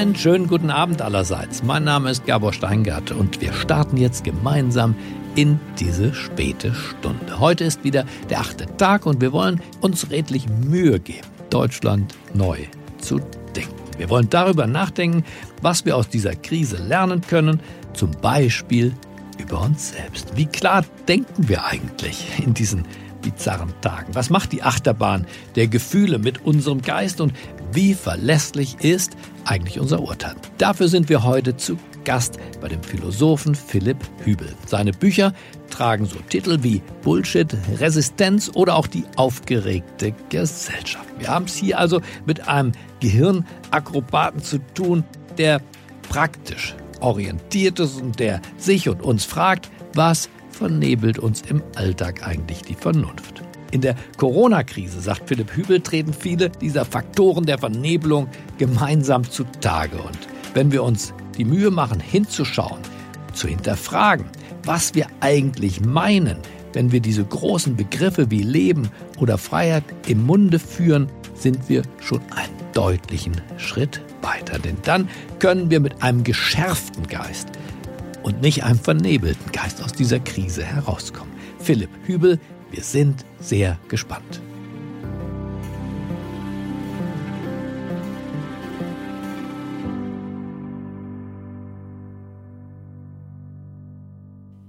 Einen schönen guten Abend allerseits. Mein Name ist Gabor Steingart und wir starten jetzt gemeinsam in diese späte Stunde. Heute ist wieder der achte Tag und wir wollen uns redlich Mühe geben, Deutschland neu zu denken. Wir wollen darüber nachdenken, was wir aus dieser Krise lernen können, zum Beispiel über uns selbst. Wie klar denken wir eigentlich in diesen bizarren Tagen? Was macht die Achterbahn der Gefühle mit unserem Geist und wie verlässlich ist eigentlich unser Urteil? Dafür sind wir heute zu Gast bei dem Philosophen Philipp Hübel. Seine Bücher tragen so Titel wie Bullshit, Resistenz oder auch die aufgeregte Gesellschaft. Wir haben es hier also mit einem Gehirnakrobaten zu tun, der praktisch orientiert ist und der sich und uns fragt, was vernebelt uns im Alltag eigentlich die Vernunft. In der Corona-Krise, sagt Philipp Hübel, treten viele dieser Faktoren der Vernebelung gemeinsam zutage. Und wenn wir uns die Mühe machen, hinzuschauen, zu hinterfragen, was wir eigentlich meinen, wenn wir diese großen Begriffe wie Leben oder Freiheit im Munde führen, sind wir schon einen deutlichen Schritt weiter. Denn dann können wir mit einem geschärften Geist und nicht einem vernebelten Geist aus dieser Krise herauskommen. Philipp Hübel wir sind sehr gespannt.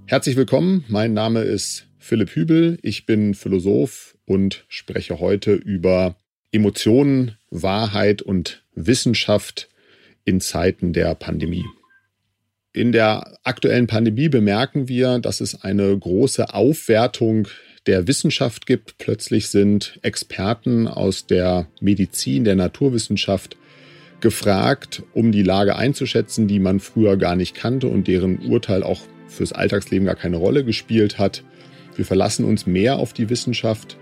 Herzlich willkommen, mein Name ist Philipp Hübel, ich bin Philosoph und spreche heute über Emotionen, Wahrheit und Wissenschaft in Zeiten der Pandemie. In der aktuellen Pandemie bemerken wir, dass es eine große Aufwertung der Wissenschaft gibt. Plötzlich sind Experten aus der Medizin, der Naturwissenschaft gefragt, um die Lage einzuschätzen, die man früher gar nicht kannte und deren Urteil auch fürs Alltagsleben gar keine Rolle gespielt hat. Wir verlassen uns mehr auf die Wissenschaft.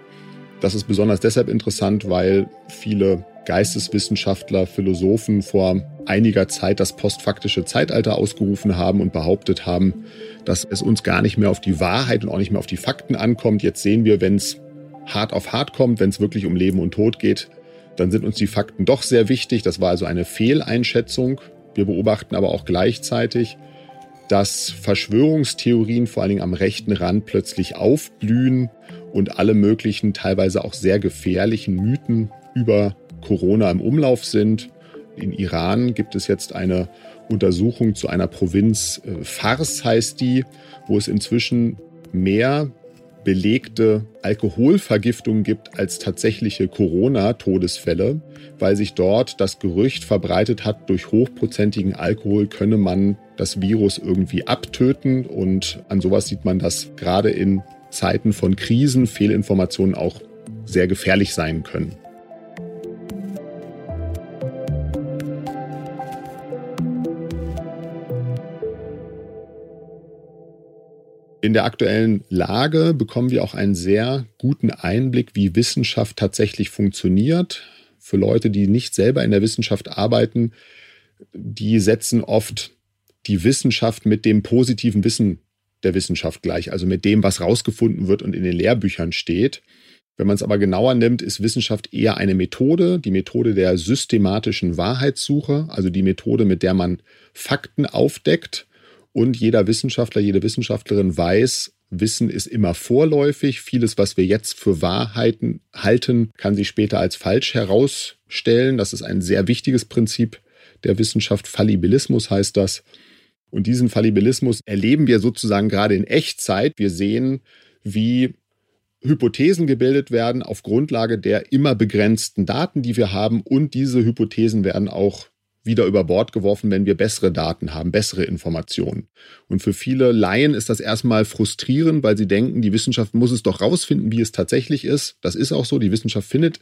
Das ist besonders deshalb interessant, weil viele Geisteswissenschaftler, Philosophen vor einiger Zeit das postfaktische Zeitalter ausgerufen haben und behauptet haben, dass es uns gar nicht mehr auf die Wahrheit und auch nicht mehr auf die Fakten ankommt. Jetzt sehen wir, wenn es hart auf hart kommt, wenn es wirklich um Leben und Tod geht, dann sind uns die Fakten doch sehr wichtig. Das war also eine Fehleinschätzung. Wir beobachten aber auch gleichzeitig, dass Verschwörungstheorien vor allen Dingen am rechten Rand plötzlich aufblühen und alle möglichen, teilweise auch sehr gefährlichen Mythen über Corona im Umlauf sind. In Iran gibt es jetzt eine Untersuchung zu einer Provinz, äh, Fars heißt die, wo es inzwischen mehr belegte Alkoholvergiftungen gibt als tatsächliche Corona-Todesfälle, weil sich dort das Gerücht verbreitet hat, durch hochprozentigen Alkohol könne man das Virus irgendwie abtöten. Und an sowas sieht man, dass gerade in Zeiten von Krisen Fehlinformationen auch sehr gefährlich sein können. In der aktuellen Lage bekommen wir auch einen sehr guten Einblick, wie Wissenschaft tatsächlich funktioniert. Für Leute, die nicht selber in der Wissenschaft arbeiten, die setzen oft die Wissenschaft mit dem positiven Wissen der Wissenschaft gleich, also mit dem, was rausgefunden wird und in den Lehrbüchern steht. Wenn man es aber genauer nimmt, ist Wissenschaft eher eine Methode, die Methode der systematischen Wahrheitssuche, also die Methode, mit der man Fakten aufdeckt und jeder Wissenschaftler, jede Wissenschaftlerin weiß, Wissen ist immer vorläufig. Vieles, was wir jetzt für Wahrheiten halten, kann sich später als falsch herausstellen. Das ist ein sehr wichtiges Prinzip der Wissenschaft. Fallibilismus heißt das. Und diesen Fallibilismus erleben wir sozusagen gerade in Echtzeit. Wir sehen, wie Hypothesen gebildet werden auf Grundlage der immer begrenzten Daten, die wir haben. Und diese Hypothesen werden auch wieder über Bord geworfen, wenn wir bessere Daten haben, bessere Informationen. Und für viele Laien ist das erstmal frustrierend, weil sie denken, die Wissenschaft muss es doch rausfinden, wie es tatsächlich ist. Das ist auch so. Die Wissenschaft findet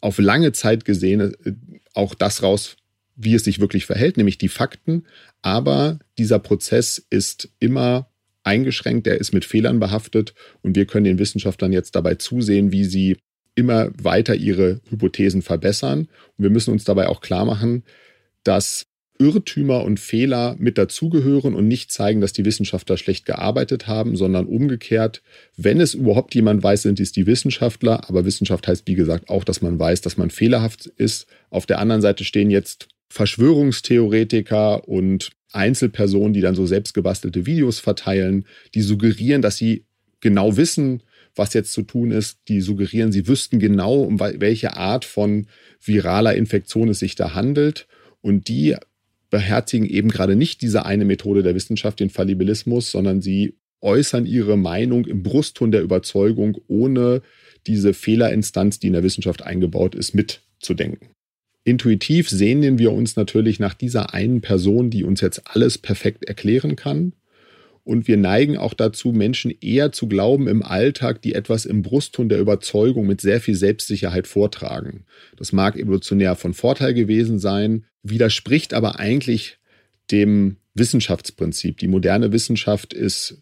auf lange Zeit gesehen äh, auch das raus, wie es sich wirklich verhält, nämlich die Fakten. Aber dieser Prozess ist immer eingeschränkt, der ist mit Fehlern behaftet und wir können den Wissenschaftlern jetzt dabei zusehen, wie sie immer weiter ihre Hypothesen verbessern. Und wir müssen uns dabei auch klar machen, dass Irrtümer und Fehler mit dazugehören und nicht zeigen, dass die Wissenschaftler schlecht gearbeitet haben, sondern umgekehrt, wenn es überhaupt jemand weiß, sind es die Wissenschaftler. Aber Wissenschaft heißt, wie gesagt, auch, dass man weiß, dass man fehlerhaft ist. Auf der anderen Seite stehen jetzt Verschwörungstheoretiker und Einzelpersonen, die dann so selbstgebastelte Videos verteilen, die suggerieren, dass sie genau wissen, was jetzt zu tun ist. Die suggerieren, sie wüssten genau, um welche Art von viraler Infektion es sich da handelt. Und die beherzigen eben gerade nicht diese eine Methode der Wissenschaft, den Fallibilismus, sondern sie äußern ihre Meinung im Brustton der Überzeugung, ohne diese Fehlerinstanz, die in der Wissenschaft eingebaut ist, mitzudenken. Intuitiv sehnen wir uns natürlich nach dieser einen Person, die uns jetzt alles perfekt erklären kann. Und wir neigen auch dazu, Menschen eher zu glauben im Alltag, die etwas im Brustton der Überzeugung mit sehr viel Selbstsicherheit vortragen. Das mag evolutionär von Vorteil gewesen sein, widerspricht aber eigentlich dem Wissenschaftsprinzip. Die moderne Wissenschaft ist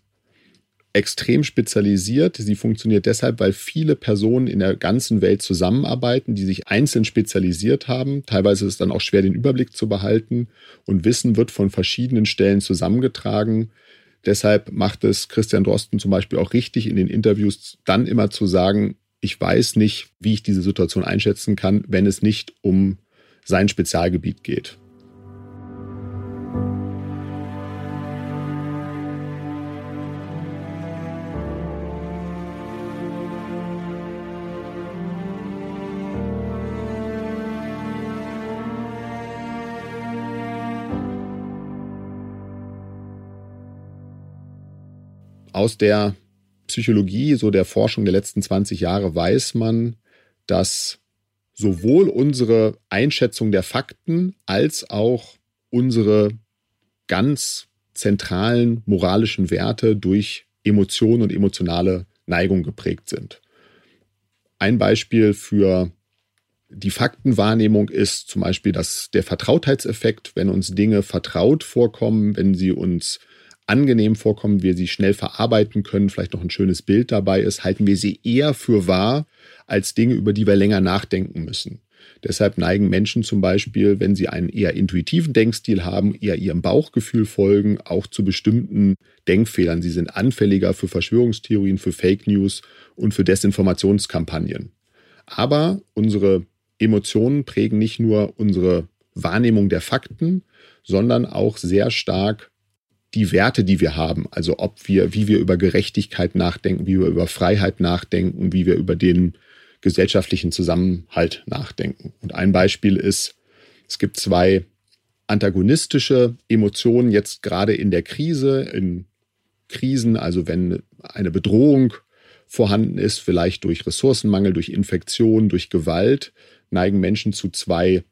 extrem spezialisiert. Sie funktioniert deshalb, weil viele Personen in der ganzen Welt zusammenarbeiten, die sich einzeln spezialisiert haben. Teilweise ist es dann auch schwer, den Überblick zu behalten. Und Wissen wird von verschiedenen Stellen zusammengetragen. Deshalb macht es Christian Drosten zum Beispiel auch richtig, in den Interviews dann immer zu sagen, ich weiß nicht, wie ich diese Situation einschätzen kann, wenn es nicht um sein Spezialgebiet geht. Aus der Psychologie, so der Forschung der letzten 20 Jahre, weiß man, dass sowohl unsere Einschätzung der Fakten als auch unsere ganz zentralen moralischen Werte durch Emotionen und emotionale Neigung geprägt sind. Ein Beispiel für die Faktenwahrnehmung ist zum Beispiel dass der Vertrautheitseffekt, wenn uns Dinge vertraut vorkommen, wenn sie uns angenehm vorkommen, wir sie schnell verarbeiten können, vielleicht noch ein schönes Bild dabei ist, halten wir sie eher für wahr als Dinge, über die wir länger nachdenken müssen. Deshalb neigen Menschen zum Beispiel, wenn sie einen eher intuitiven Denkstil haben, eher ihrem Bauchgefühl folgen, auch zu bestimmten Denkfehlern. Sie sind anfälliger für Verschwörungstheorien, für Fake News und für Desinformationskampagnen. Aber unsere Emotionen prägen nicht nur unsere Wahrnehmung der Fakten, sondern auch sehr stark die Werte, die wir haben, also ob wir, wie wir über Gerechtigkeit nachdenken, wie wir über Freiheit nachdenken, wie wir über den gesellschaftlichen Zusammenhalt nachdenken. Und ein Beispiel ist, es gibt zwei antagonistische Emotionen jetzt gerade in der Krise, in Krisen, also wenn eine Bedrohung vorhanden ist, vielleicht durch Ressourcenmangel, durch Infektion, durch Gewalt, neigen Menschen zu zwei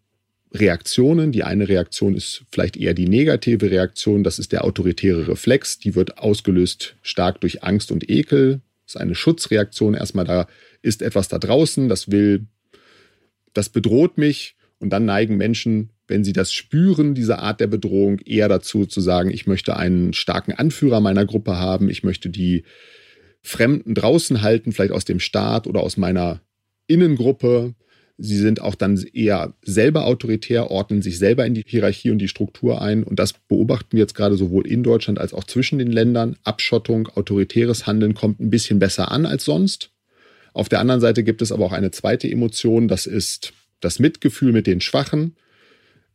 Reaktionen. Die eine Reaktion ist vielleicht eher die negative Reaktion, das ist der autoritäre Reflex, die wird ausgelöst stark durch Angst und Ekel. Das ist eine Schutzreaktion. Erstmal da ist etwas da draußen, das will, das bedroht mich. Und dann neigen Menschen, wenn sie das spüren, diese Art der Bedrohung, eher dazu zu sagen, ich möchte einen starken Anführer meiner Gruppe haben, ich möchte die Fremden draußen halten, vielleicht aus dem Staat oder aus meiner Innengruppe. Sie sind auch dann eher selber autoritär, ordnen sich selber in die Hierarchie und die Struktur ein. Und das beobachten wir jetzt gerade sowohl in Deutschland als auch zwischen den Ländern. Abschottung, autoritäres Handeln kommt ein bisschen besser an als sonst. Auf der anderen Seite gibt es aber auch eine zweite Emotion, das ist das Mitgefühl mit den Schwachen.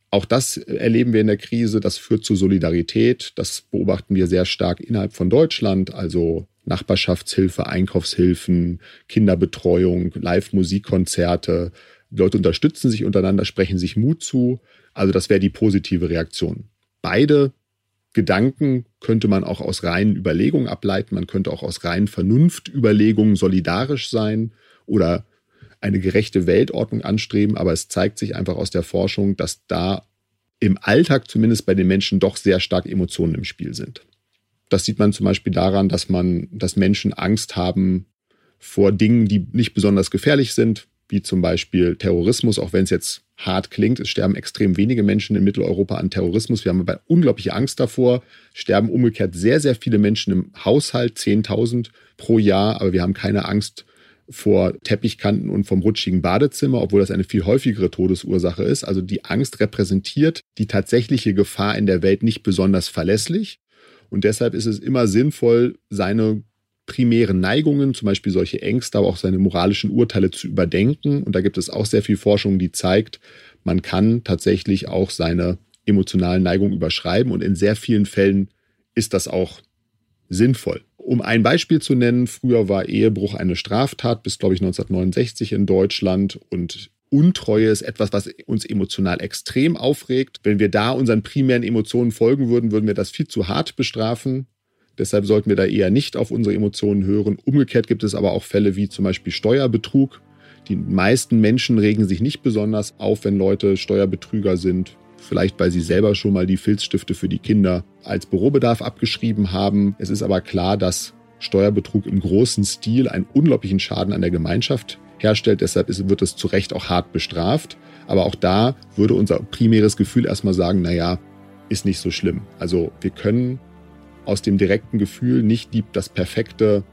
Auch das erleben wir in der Krise, das führt zu Solidarität. Das beobachten wir sehr stark innerhalb von Deutschland, also Nachbarschaftshilfe, Einkaufshilfen, Kinderbetreuung, Live-Musikkonzerte, die Leute unterstützen sich untereinander, sprechen sich Mut zu. Also das wäre die positive Reaktion. Beide Gedanken könnte man auch aus reinen Überlegungen ableiten. Man könnte auch aus reinen Vernunftüberlegungen solidarisch sein oder eine gerechte Weltordnung anstreben. Aber es zeigt sich einfach aus der Forschung, dass da im Alltag zumindest bei den Menschen doch sehr stark Emotionen im Spiel sind. Das sieht man zum Beispiel daran, dass man, dass Menschen Angst haben vor Dingen, die nicht besonders gefährlich sind wie zum Beispiel Terrorismus, auch wenn es jetzt hart klingt. Es sterben extrem wenige Menschen in Mitteleuropa an Terrorismus. Wir haben aber unglaubliche Angst davor. Sterben umgekehrt sehr, sehr viele Menschen im Haushalt, 10.000 pro Jahr, aber wir haben keine Angst vor Teppichkanten und vom rutschigen Badezimmer, obwohl das eine viel häufigere Todesursache ist. Also die Angst repräsentiert die tatsächliche Gefahr in der Welt nicht besonders verlässlich. Und deshalb ist es immer sinnvoll, seine primären Neigungen, zum Beispiel solche Ängste, aber auch seine moralischen Urteile zu überdenken. Und da gibt es auch sehr viel Forschung, die zeigt, man kann tatsächlich auch seine emotionalen Neigungen überschreiben und in sehr vielen Fällen ist das auch sinnvoll. Um ein Beispiel zu nennen, früher war Ehebruch eine Straftat bis, glaube ich, 1969 in Deutschland und Untreue ist etwas, was uns emotional extrem aufregt. Wenn wir da unseren primären Emotionen folgen würden, würden wir das viel zu hart bestrafen. Deshalb sollten wir da eher nicht auf unsere Emotionen hören. Umgekehrt gibt es aber auch Fälle wie zum Beispiel Steuerbetrug. Die meisten Menschen regen sich nicht besonders auf, wenn Leute Steuerbetrüger sind. Vielleicht, weil sie selber schon mal die Filzstifte für die Kinder als Bürobedarf abgeschrieben haben. Es ist aber klar, dass Steuerbetrug im großen Stil einen unglaublichen Schaden an der Gemeinschaft herstellt. Deshalb wird es zu Recht auch hart bestraft. Aber auch da würde unser primäres Gefühl erstmal sagen, naja, ist nicht so schlimm. Also wir können aus dem direkten Gefühl nicht die, das perfekte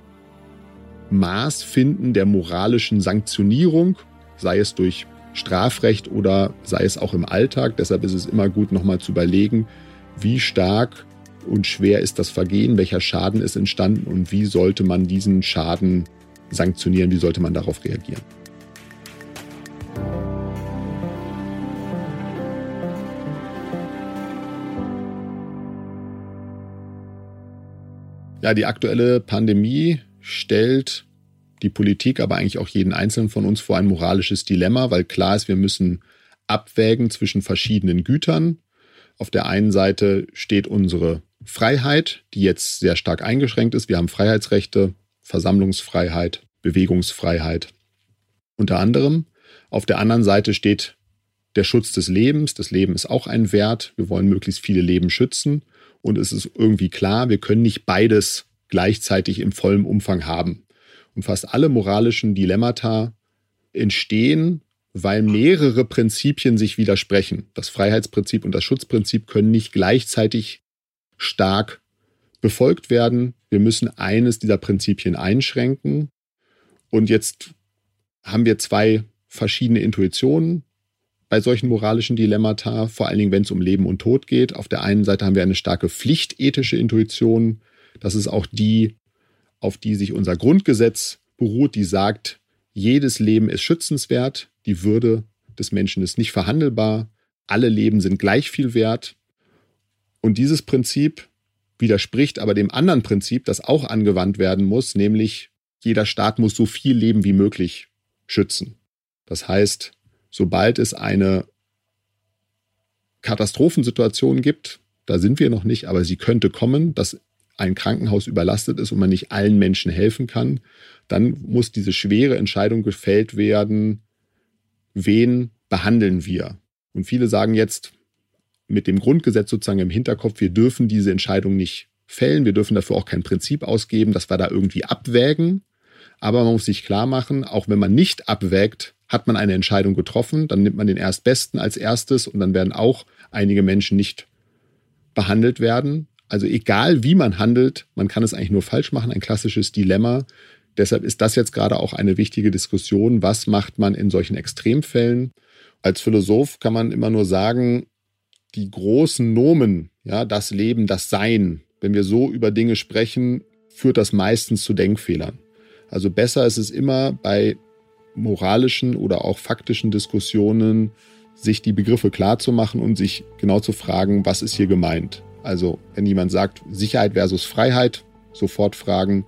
Maß finden der moralischen Sanktionierung, sei es durch Strafrecht oder sei es auch im Alltag. Deshalb ist es immer gut, nochmal zu überlegen, wie stark und schwer ist das Vergehen, welcher Schaden ist entstanden und wie sollte man diesen Schaden sanktionieren, wie sollte man darauf reagieren. Ja, die aktuelle Pandemie stellt die Politik, aber eigentlich auch jeden Einzelnen von uns vor ein moralisches Dilemma, weil klar ist, wir müssen abwägen zwischen verschiedenen Gütern. Auf der einen Seite steht unsere Freiheit, die jetzt sehr stark eingeschränkt ist. Wir haben Freiheitsrechte, Versammlungsfreiheit, Bewegungsfreiheit. Unter anderem. Auf der anderen Seite steht der Schutz des Lebens. Das Leben ist auch ein Wert. Wir wollen möglichst viele Leben schützen. Und es ist irgendwie klar, wir können nicht beides gleichzeitig im vollen Umfang haben. Und fast alle moralischen Dilemmata entstehen, weil mehrere Prinzipien sich widersprechen. Das Freiheitsprinzip und das Schutzprinzip können nicht gleichzeitig stark befolgt werden. Wir müssen eines dieser Prinzipien einschränken. Und jetzt haben wir zwei verschiedene Intuitionen bei solchen moralischen Dilemmata, vor allen Dingen, wenn es um Leben und Tod geht. Auf der einen Seite haben wir eine starke pflichtethische Intuition. Das ist auch die, auf die sich unser Grundgesetz beruht, die sagt, jedes Leben ist schützenswert, die Würde des Menschen ist nicht verhandelbar, alle Leben sind gleich viel wert. Und dieses Prinzip widerspricht aber dem anderen Prinzip, das auch angewandt werden muss, nämlich jeder Staat muss so viel Leben wie möglich schützen. Das heißt, sobald es eine Katastrophensituation gibt, da sind wir noch nicht, aber sie könnte kommen, dass ein Krankenhaus überlastet ist und man nicht allen Menschen helfen kann, dann muss diese schwere Entscheidung gefällt werden, wen behandeln wir? Und viele sagen jetzt mit dem Grundgesetz sozusagen im Hinterkopf, wir dürfen diese Entscheidung nicht fällen, wir dürfen dafür auch kein Prinzip ausgeben, dass wir da irgendwie abwägen. Aber man muss sich klar machen, auch wenn man nicht abwägt, hat man eine Entscheidung getroffen, dann nimmt man den Erstbesten als erstes und dann werden auch einige Menschen nicht behandelt werden. Also egal wie man handelt, man kann es eigentlich nur falsch machen, ein klassisches Dilemma. Deshalb ist das jetzt gerade auch eine wichtige Diskussion. Was macht man in solchen Extremfällen? Als Philosoph kann man immer nur sagen, die großen Nomen, ja, das Leben, das Sein, wenn wir so über Dinge sprechen, führt das meistens zu Denkfehlern. Also besser ist es immer bei moralischen oder auch faktischen Diskussionen sich die Begriffe klar zu machen und sich genau zu fragen, was ist hier gemeint. Also wenn jemand sagt Sicherheit versus Freiheit, sofort fragen,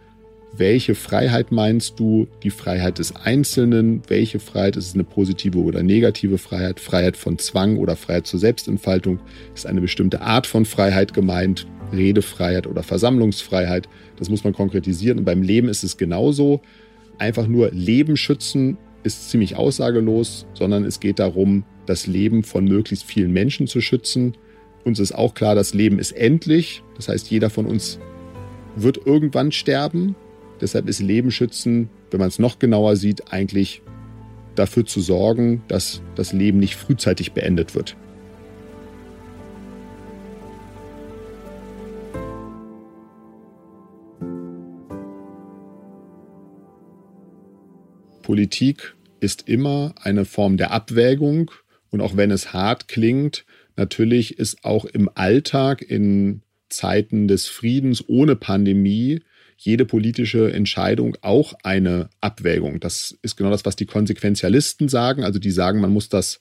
welche Freiheit meinst du? Die Freiheit des Einzelnen? Welche Freiheit ist es eine positive oder negative Freiheit? Freiheit von Zwang oder Freiheit zur Selbstentfaltung? Ist eine bestimmte Art von Freiheit gemeint? Redefreiheit oder Versammlungsfreiheit? Das muss man konkretisieren. Und beim Leben ist es genauso einfach nur Leben schützen ist ziemlich aussagelos, sondern es geht darum, das Leben von möglichst vielen Menschen zu schützen. Uns ist auch klar, das Leben ist endlich. Das heißt, jeder von uns wird irgendwann sterben. Deshalb ist Leben schützen, wenn man es noch genauer sieht, eigentlich dafür zu sorgen, dass das Leben nicht frühzeitig beendet wird. Politik ist immer eine Form der Abwägung und auch wenn es hart klingt, natürlich ist auch im Alltag in Zeiten des Friedens ohne Pandemie jede politische Entscheidung auch eine Abwägung. Das ist genau das, was die Konsequenzialisten sagen. Also die sagen, man muss das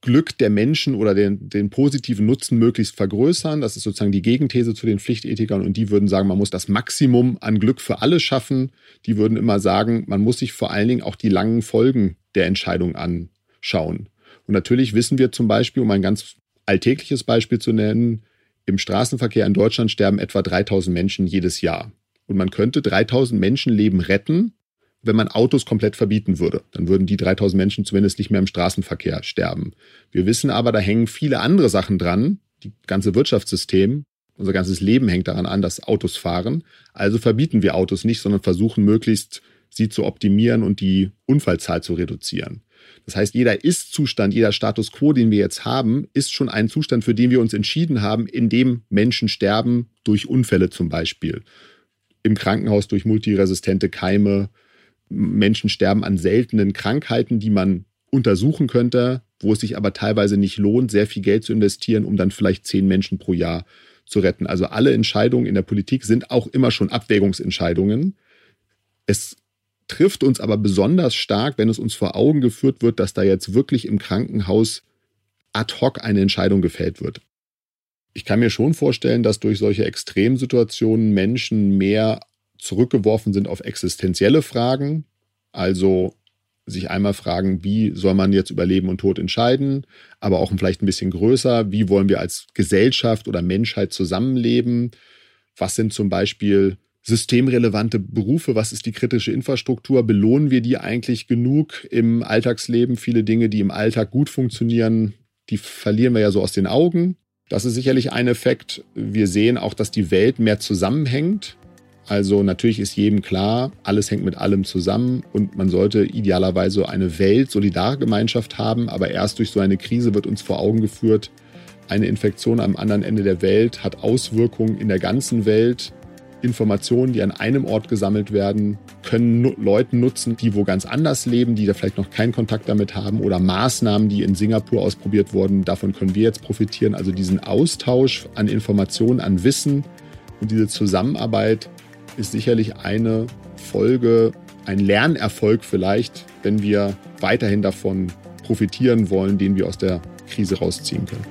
Glück der Menschen oder den, den positiven Nutzen möglichst vergrößern. Das ist sozusagen die Gegenthese zu den Pflichtethikern. Und die würden sagen, man muss das Maximum an Glück für alle schaffen. Die würden immer sagen, man muss sich vor allen Dingen auch die langen Folgen der Entscheidung anschauen. Und natürlich wissen wir zum Beispiel, um ein ganz alltägliches Beispiel zu nennen, im Straßenverkehr in Deutschland sterben etwa 3000 Menschen jedes Jahr. Und man könnte 3000 Menschenleben retten, wenn man Autos komplett verbieten würde. Dann würden die 3000 Menschen zumindest nicht mehr im Straßenverkehr sterben. Wir wissen aber, da hängen viele andere Sachen dran. Die ganze Wirtschaftssystem, unser ganzes Leben hängt daran an, dass Autos fahren. Also verbieten wir Autos nicht, sondern versuchen möglichst sie zu optimieren und die Unfallzahl zu reduzieren. Das heißt, jeder Ist-Zustand, jeder Status quo, den wir jetzt haben, ist schon ein Zustand, für den wir uns entschieden haben, in dem Menschen sterben durch Unfälle zum Beispiel. Im Krankenhaus durch multiresistente Keime, Menschen sterben an seltenen Krankheiten, die man untersuchen könnte, wo es sich aber teilweise nicht lohnt, sehr viel Geld zu investieren, um dann vielleicht zehn Menschen pro Jahr zu retten. Also alle Entscheidungen in der Politik sind auch immer schon Abwägungsentscheidungen. Es trifft uns aber besonders stark, wenn es uns vor Augen geführt wird, dass da jetzt wirklich im Krankenhaus ad hoc eine Entscheidung gefällt wird. Ich kann mir schon vorstellen, dass durch solche Extremsituationen Menschen mehr zurückgeworfen sind auf existenzielle Fragen, also sich einmal fragen, wie soll man jetzt über Leben und Tod entscheiden, aber auch vielleicht ein bisschen größer, wie wollen wir als Gesellschaft oder Menschheit zusammenleben, was sind zum Beispiel systemrelevante Berufe, was ist die kritische Infrastruktur, belohnen wir die eigentlich genug im Alltagsleben, viele Dinge, die im Alltag gut funktionieren, die verlieren wir ja so aus den Augen. Das ist sicherlich ein Effekt. Wir sehen auch, dass die Welt mehr zusammenhängt. Also natürlich ist jedem klar, alles hängt mit allem zusammen und man sollte idealerweise eine Welt-Solidargemeinschaft haben, aber erst durch so eine Krise wird uns vor Augen geführt, eine Infektion am anderen Ende der Welt hat Auswirkungen in der ganzen Welt. Informationen, die an einem Ort gesammelt werden, können Leuten nutzen, die wo ganz anders leben, die da vielleicht noch keinen Kontakt damit haben oder Maßnahmen, die in Singapur ausprobiert wurden, davon können wir jetzt profitieren. Also diesen Austausch an Informationen, an Wissen und diese Zusammenarbeit ist sicherlich eine Folge, ein Lernerfolg vielleicht, wenn wir weiterhin davon profitieren wollen, den wir aus der Krise rausziehen können.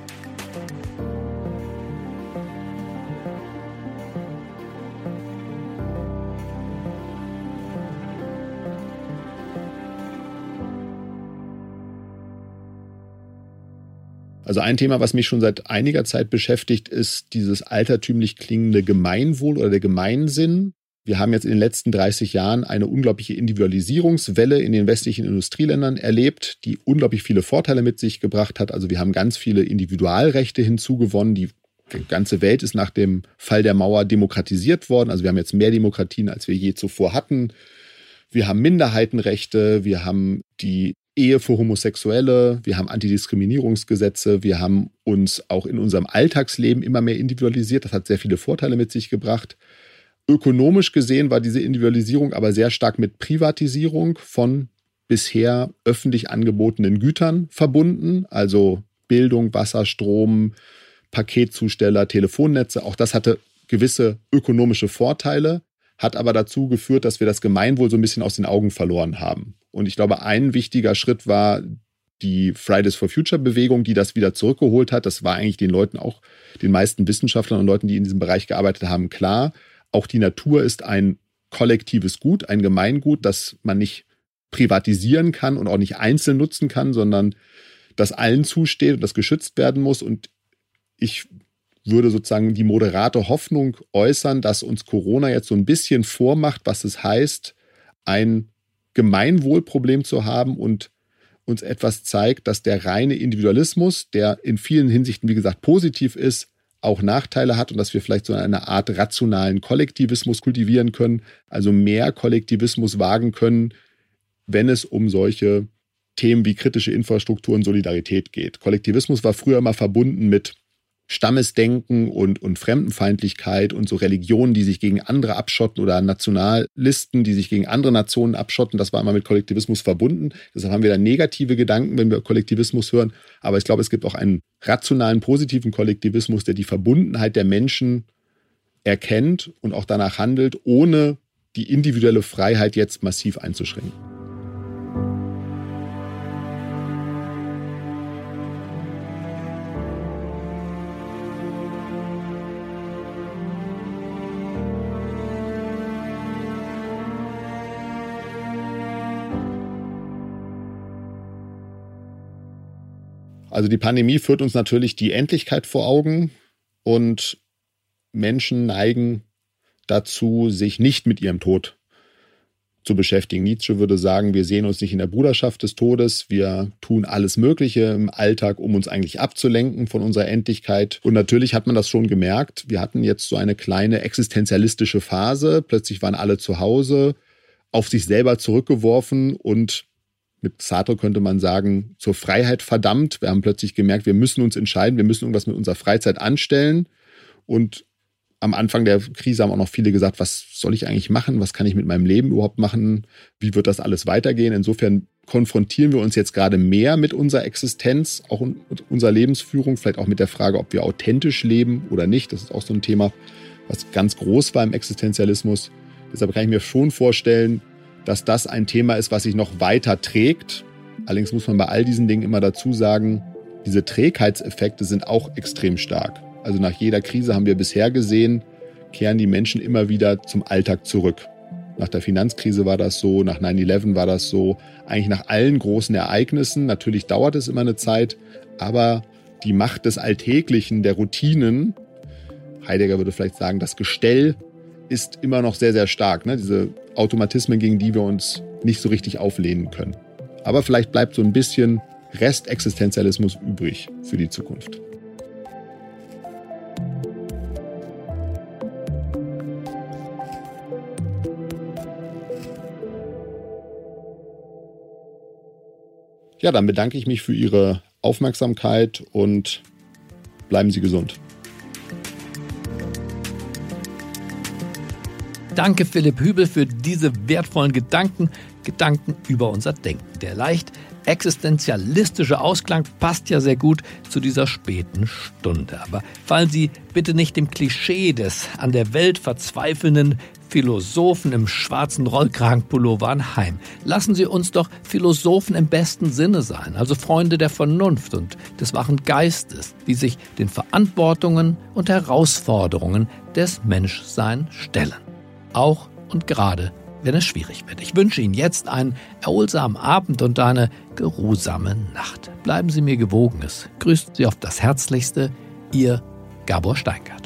Also ein Thema, was mich schon seit einiger Zeit beschäftigt, ist dieses altertümlich klingende Gemeinwohl oder der Gemeinsinn. Wir haben jetzt in den letzten 30 Jahren eine unglaubliche Individualisierungswelle in den westlichen Industrieländern erlebt, die unglaublich viele Vorteile mit sich gebracht hat. Also wir haben ganz viele Individualrechte hinzugewonnen. Die ganze Welt ist nach dem Fall der Mauer demokratisiert worden. Also wir haben jetzt mehr Demokratien, als wir je zuvor hatten. Wir haben Minderheitenrechte, wir haben die Ehe für Homosexuelle, wir haben Antidiskriminierungsgesetze, wir haben uns auch in unserem Alltagsleben immer mehr individualisiert. Das hat sehr viele Vorteile mit sich gebracht. Ökonomisch gesehen war diese Individualisierung aber sehr stark mit Privatisierung von bisher öffentlich angebotenen Gütern verbunden, also Bildung, Wasser, Strom, Paketzusteller, Telefonnetze. Auch das hatte gewisse ökonomische Vorteile, hat aber dazu geführt, dass wir das Gemeinwohl so ein bisschen aus den Augen verloren haben. Und ich glaube, ein wichtiger Schritt war die Fridays for Future Bewegung, die das wieder zurückgeholt hat. Das war eigentlich den Leuten auch, den meisten Wissenschaftlern und Leuten, die in diesem Bereich gearbeitet haben, klar. Auch die Natur ist ein kollektives Gut, ein Gemeingut, das man nicht privatisieren kann und auch nicht einzeln nutzen kann, sondern das allen zusteht und das geschützt werden muss. Und ich würde sozusagen die moderate Hoffnung äußern, dass uns Corona jetzt so ein bisschen vormacht, was es heißt, ein Gemeinwohlproblem zu haben und uns etwas zeigt, dass der reine Individualismus, der in vielen Hinsichten, wie gesagt, positiv ist, auch Nachteile hat und dass wir vielleicht so eine Art rationalen Kollektivismus kultivieren können, also mehr Kollektivismus wagen können, wenn es um solche Themen wie kritische Infrastruktur und Solidarität geht. Kollektivismus war früher immer verbunden mit Stammesdenken und, und Fremdenfeindlichkeit und so Religionen, die sich gegen andere abschotten oder Nationalisten, die sich gegen andere Nationen abschotten. Das war immer mit Kollektivismus verbunden. Deshalb haben wir da negative Gedanken, wenn wir Kollektivismus hören. Aber ich glaube, es gibt auch einen rationalen, positiven Kollektivismus, der die Verbundenheit der Menschen erkennt und auch danach handelt, ohne die individuelle Freiheit jetzt massiv einzuschränken. Also die Pandemie führt uns natürlich die Endlichkeit vor Augen und Menschen neigen dazu, sich nicht mit ihrem Tod zu beschäftigen. Nietzsche würde sagen, wir sehen uns nicht in der Bruderschaft des Todes, wir tun alles Mögliche im Alltag, um uns eigentlich abzulenken von unserer Endlichkeit. Und natürlich hat man das schon gemerkt. Wir hatten jetzt so eine kleine existenzialistische Phase. Plötzlich waren alle zu Hause, auf sich selber zurückgeworfen und mit Sartre könnte man sagen, zur Freiheit verdammt. Wir haben plötzlich gemerkt, wir müssen uns entscheiden, wir müssen irgendwas mit unserer Freizeit anstellen. Und am Anfang der Krise haben auch noch viele gesagt, was soll ich eigentlich machen? Was kann ich mit meinem Leben überhaupt machen? Wie wird das alles weitergehen? Insofern konfrontieren wir uns jetzt gerade mehr mit unserer Existenz, auch mit unserer Lebensführung, vielleicht auch mit der Frage, ob wir authentisch leben oder nicht. Das ist auch so ein Thema, was ganz groß war im Existenzialismus. Deshalb kann ich mir schon vorstellen, dass das ein Thema ist, was sich noch weiter trägt. Allerdings muss man bei all diesen Dingen immer dazu sagen, diese Trägheitseffekte sind auch extrem stark. Also nach jeder Krise haben wir bisher gesehen, kehren die Menschen immer wieder zum Alltag zurück. Nach der Finanzkrise war das so, nach 9-11 war das so, eigentlich nach allen großen Ereignissen. Natürlich dauert es immer eine Zeit, aber die Macht des Alltäglichen, der Routinen, Heidegger würde vielleicht sagen, das Gestell ist immer noch sehr, sehr stark. Ne? Diese Automatismen, gegen die wir uns nicht so richtig auflehnen können. Aber vielleicht bleibt so ein bisschen Restexistenzialismus übrig für die Zukunft. Ja, dann bedanke ich mich für Ihre Aufmerksamkeit und bleiben Sie gesund. Danke Philipp Hübel für diese wertvollen Gedanken, Gedanken über unser Denken. Der leicht existenzialistische Ausklang passt ja sehr gut zu dieser späten Stunde. Aber fallen Sie bitte nicht dem Klischee des an der Welt verzweifelnden Philosophen im schwarzen Rollkragenpullover anheim. Lassen Sie uns doch Philosophen im besten Sinne sein, also Freunde der Vernunft und des wachen Geistes, die sich den Verantwortungen und Herausforderungen des Menschseins stellen auch und gerade wenn es schwierig wird. Ich wünsche Ihnen jetzt einen erholsamen Abend und eine geruhsame Nacht. Bleiben Sie mir gewogen. Es grüßt Sie auf das Herzlichste, Ihr Gabor Steingart.